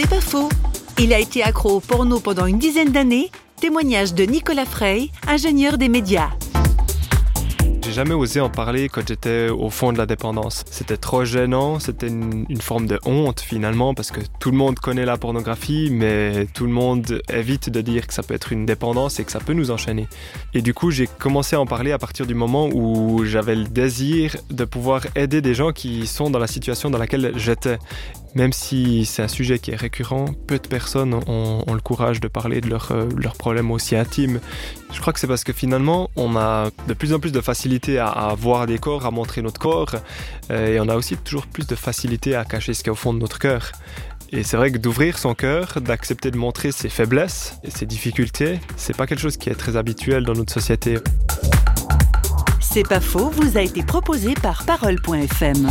C'est pas faux. Il a été accro au porno pendant une dizaine d'années. Témoignage de Nicolas Frey, ingénieur des médias. J'ai jamais osé en parler quand j'étais au fond de la dépendance. C'était trop gênant, c'était une, une, forme de honte finalement parce que tout le monde connaît la pornographie mais tout le monde évite de dire que ça peut être une dépendance et que ça peut nous enchaîner. Et du coup j'ai commencé à en parler à partir du moment où j'avais le désir de pouvoir aider des gens qui sont dans la situation dans laquelle j'étais. Même si c'est un sujet qui est récurrent, peu de personnes ont, le courage de parler de leurs euh, problèmes aussi intimes. Je crois que c'est parce que finalement, on a de plus en plus de facilité à, à voir des corps, à montrer notre corps, euh, et on a aussi toujours plus de facilité à cacher ce qu'il y a au fond de notre cœur. Et c'est vrai que d'ouvrir son cœur, d'accepter de montrer ses faiblesses et ses difficultés, c'est pas quelque chose qui est très habituel dans notre société. C'est pas faux, vous a été proposé par parole.fm.